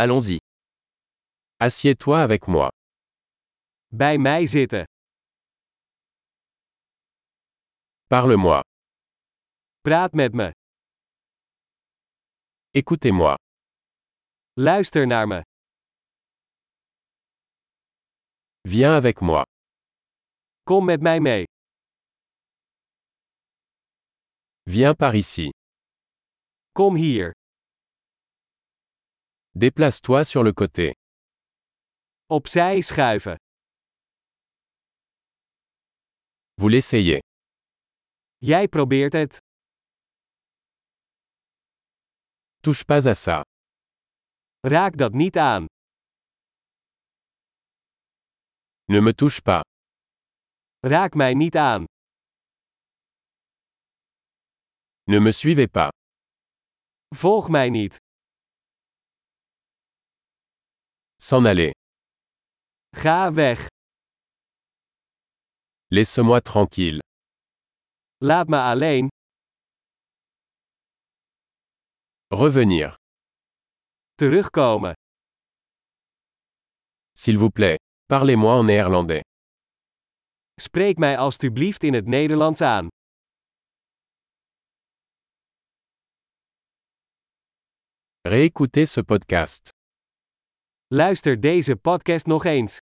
Allons-y. Assieds-toi avec moi. Bij mij zitten. Parle-moi. Praat met me. Écoutez-moi. Luister naar me. Viens avec moi. Kom met mij mee. Viens par ici. Kom hier. Déplace-toi sur le côté. Opzij schuiven. Vous l'essayez. Jij probeert het. Touche pas à ça. Raak dat niet aan. Ne me touche pas. Raak mij niet aan. Ne me suivez pas. Volg mij niet. S'en aller. Ga weg. Laisse-moi tranquille. Laat me alleen. Revenir. Terugkomen. S'il vous plaît. Parlez-moi en néerlandais. Spreek mij alstublieft in het Nederlands aan. Réécoutez ce podcast. Luister deze podcast nog eens.